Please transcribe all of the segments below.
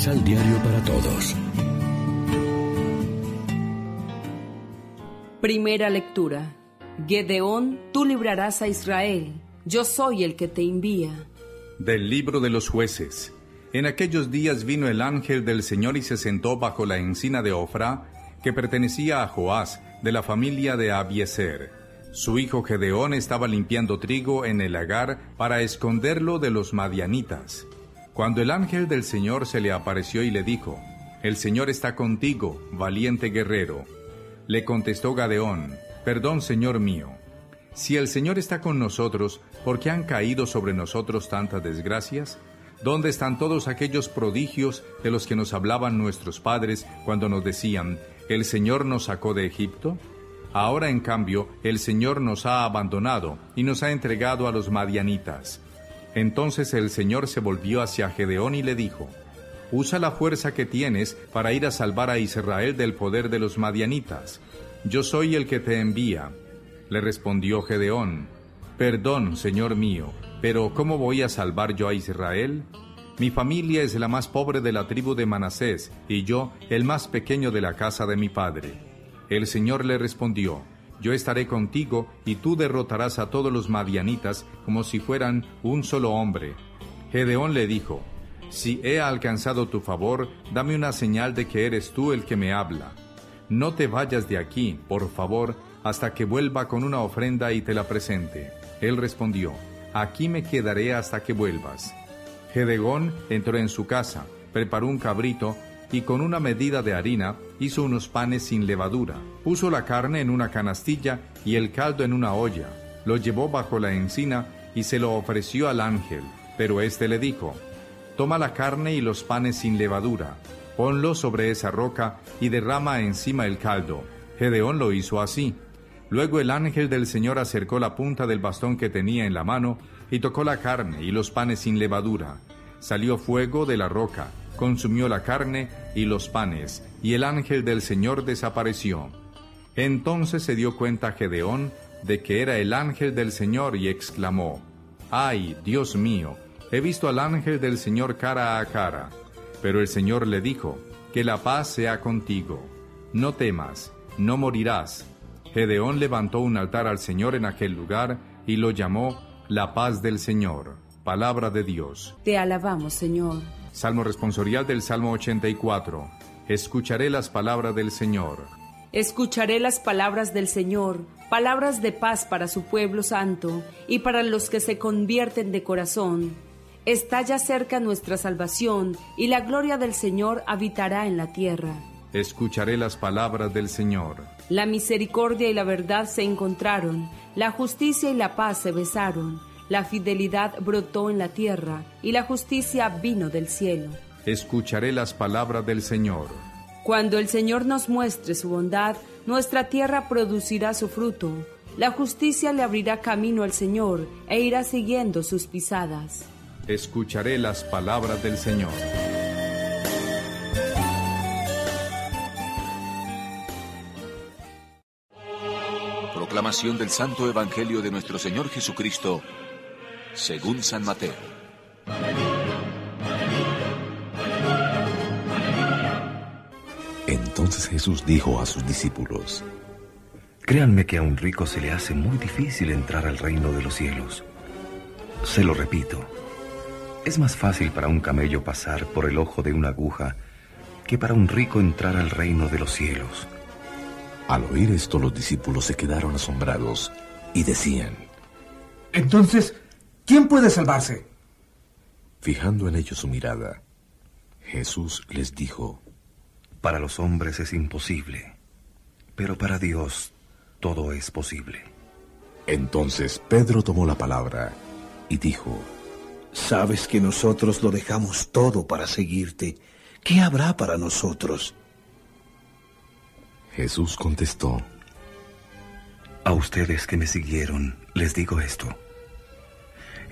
Misal Diario para Todos. Primera lectura. Gedeón, tú librarás a Israel. Yo soy el que te envía. Del libro de los jueces. En aquellos días vino el ángel del Señor y se sentó bajo la encina de Ofra, que pertenecía a Joás, de la familia de Abieser. Su hijo Gedeón estaba limpiando trigo en el lagar para esconderlo de los madianitas. Cuando el ángel del Señor se le apareció y le dijo, El Señor está contigo, valiente guerrero. Le contestó Gadeón, Perdón, Señor mío. Si el Señor está con nosotros, ¿por qué han caído sobre nosotros tantas desgracias? ¿Dónde están todos aquellos prodigios de los que nos hablaban nuestros padres cuando nos decían, el Señor nos sacó de Egipto? Ahora, en cambio, el Señor nos ha abandonado y nos ha entregado a los madianitas. Entonces el Señor se volvió hacia Gedeón y le dijo, Usa la fuerza que tienes para ir a salvar a Israel del poder de los madianitas. Yo soy el que te envía. Le respondió Gedeón, Perdón, Señor mío, pero ¿cómo voy a salvar yo a Israel? Mi familia es la más pobre de la tribu de Manasés, y yo el más pequeño de la casa de mi padre. El Señor le respondió, Yo estaré contigo, y tú derrotarás a todos los madianitas como si fueran un solo hombre. Gedeón le dijo, Si he alcanzado tu favor, dame una señal de que eres tú el que me habla. No te vayas de aquí, por favor, hasta que vuelva con una ofrenda y te la presente. Él respondió, Aquí me quedaré hasta que vuelvas. Gedegón entró en su casa, preparó un cabrito y con una medida de harina hizo unos panes sin levadura. Puso la carne en una canastilla y el caldo en una olla. Lo llevó bajo la encina y se lo ofreció al ángel. Pero éste le dijo, Toma la carne y los panes sin levadura ponlo sobre esa roca y derrama encima el caldo. Gedeón lo hizo así. Luego el ángel del Señor acercó la punta del bastón que tenía en la mano y tocó la carne y los panes sin levadura. Salió fuego de la roca, consumió la carne y los panes, y el ángel del Señor desapareció. Entonces se dio cuenta Gedeón de que era el ángel del Señor y exclamó, ¡Ay, Dios mío! He visto al ángel del Señor cara a cara. Pero el Señor le dijo, Que la paz sea contigo. No temas, no morirás. Gedeón levantó un altar al Señor en aquel lugar y lo llamó La paz del Señor. Palabra de Dios. Te alabamos, Señor. Salmo responsorial del Salmo 84. Escucharé las palabras del Señor. Escucharé las palabras del Señor, palabras de paz para su pueblo santo y para los que se convierten de corazón Está ya cerca nuestra salvación y la gloria del Señor habitará en la tierra. Escucharé las palabras del Señor. La misericordia y la verdad se encontraron, la justicia y la paz se besaron, la fidelidad brotó en la tierra y la justicia vino del cielo. Escucharé las palabras del Señor. Cuando el Señor nos muestre su bondad, nuestra tierra producirá su fruto. La justicia le abrirá camino al Señor e irá siguiendo sus pisadas escucharé las palabras del Señor. Proclamación del Santo Evangelio de nuestro Señor Jesucristo, según San Mateo. Entonces Jesús dijo a sus discípulos, Créanme que a un rico se le hace muy difícil entrar al reino de los cielos. Se lo repito es más fácil para un camello pasar por el ojo de una aguja que para un rico entrar al reino de los cielos. Al oír esto los discípulos se quedaron asombrados y decían, Entonces, ¿quién puede salvarse? Fijando en ellos su mirada, Jesús les dijo, Para los hombres es imposible, pero para Dios todo es posible. Entonces Pedro tomó la palabra y dijo, Sabes que nosotros lo dejamos todo para seguirte. ¿Qué habrá para nosotros? Jesús contestó, A ustedes que me siguieron, les digo esto.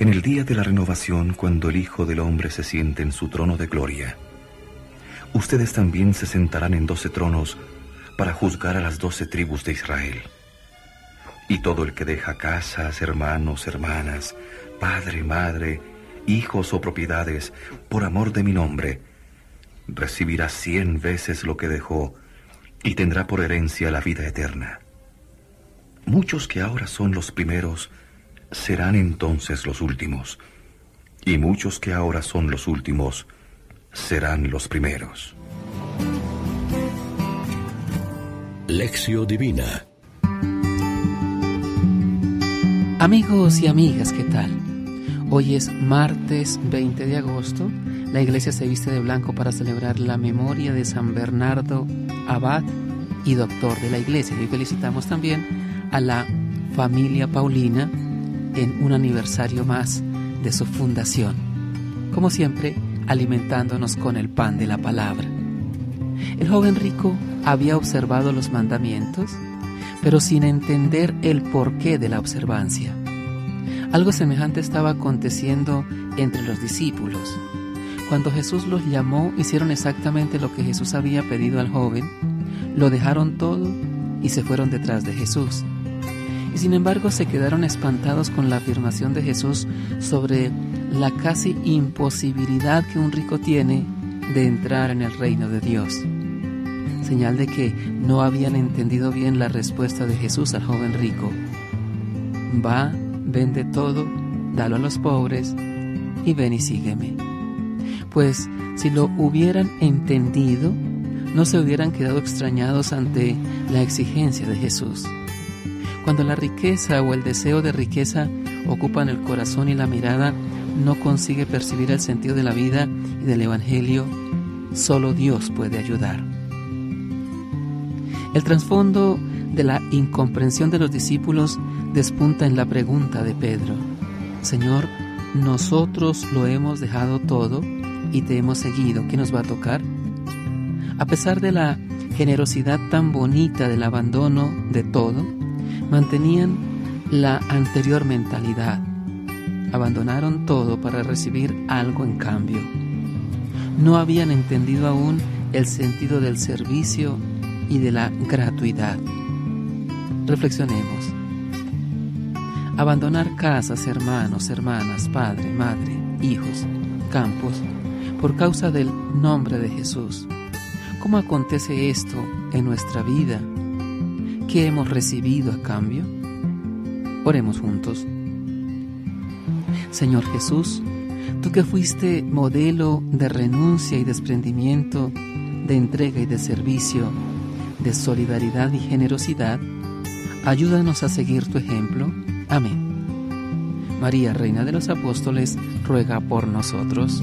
En el día de la renovación, cuando el Hijo del Hombre se siente en su trono de gloria, ustedes también se sentarán en doce tronos para juzgar a las doce tribus de Israel. Y todo el que deja casas, hermanos, hermanas, padre, madre, hijos o propiedades por amor de mi nombre, recibirá cien veces lo que dejó y tendrá por herencia la vida eterna. Muchos que ahora son los primeros serán entonces los últimos, y muchos que ahora son los últimos serán los primeros. Lección Divina Amigos y amigas, ¿qué tal? Hoy es martes 20 de agosto. La iglesia se viste de blanco para celebrar la memoria de San Bernardo, abad y doctor de la iglesia. Y felicitamos también a la familia Paulina en un aniversario más de su fundación. Como siempre, alimentándonos con el pan de la palabra. El joven rico había observado los mandamientos, pero sin entender el porqué de la observancia. Algo semejante estaba aconteciendo entre los discípulos. Cuando Jesús los llamó, hicieron exactamente lo que Jesús había pedido al joven, lo dejaron todo y se fueron detrás de Jesús. Y sin embargo se quedaron espantados con la afirmación de Jesús sobre la casi imposibilidad que un rico tiene de entrar en el reino de Dios. Señal de que no habían entendido bien la respuesta de Jesús al joven rico. Va, vende todo, dalo a los pobres y ven y sígueme. Pues si lo hubieran entendido, no se hubieran quedado extrañados ante la exigencia de Jesús. Cuando la riqueza o el deseo de riqueza ocupan el corazón y la mirada, no consigue percibir el sentido de la vida y del Evangelio, solo Dios puede ayudar. El trasfondo de la incomprensión de los discípulos despunta en la pregunta de Pedro, Señor, nosotros lo hemos dejado todo y te hemos seguido, ¿qué nos va a tocar? A pesar de la generosidad tan bonita del abandono de todo, mantenían la anterior mentalidad. Abandonaron todo para recibir algo en cambio. No habían entendido aún el sentido del servicio y de la gratuidad. Reflexionemos. Abandonar casas, hermanos, hermanas, padre, madre, hijos, campos, por causa del nombre de Jesús. ¿Cómo acontece esto en nuestra vida? ¿Qué hemos recibido a cambio? Oremos juntos. Señor Jesús, tú que fuiste modelo de renuncia y desprendimiento, de entrega y de servicio, de solidaridad y generosidad, ayúdanos a seguir tu ejemplo. Amén. María, Reina de los Apóstoles, ruega por nosotros.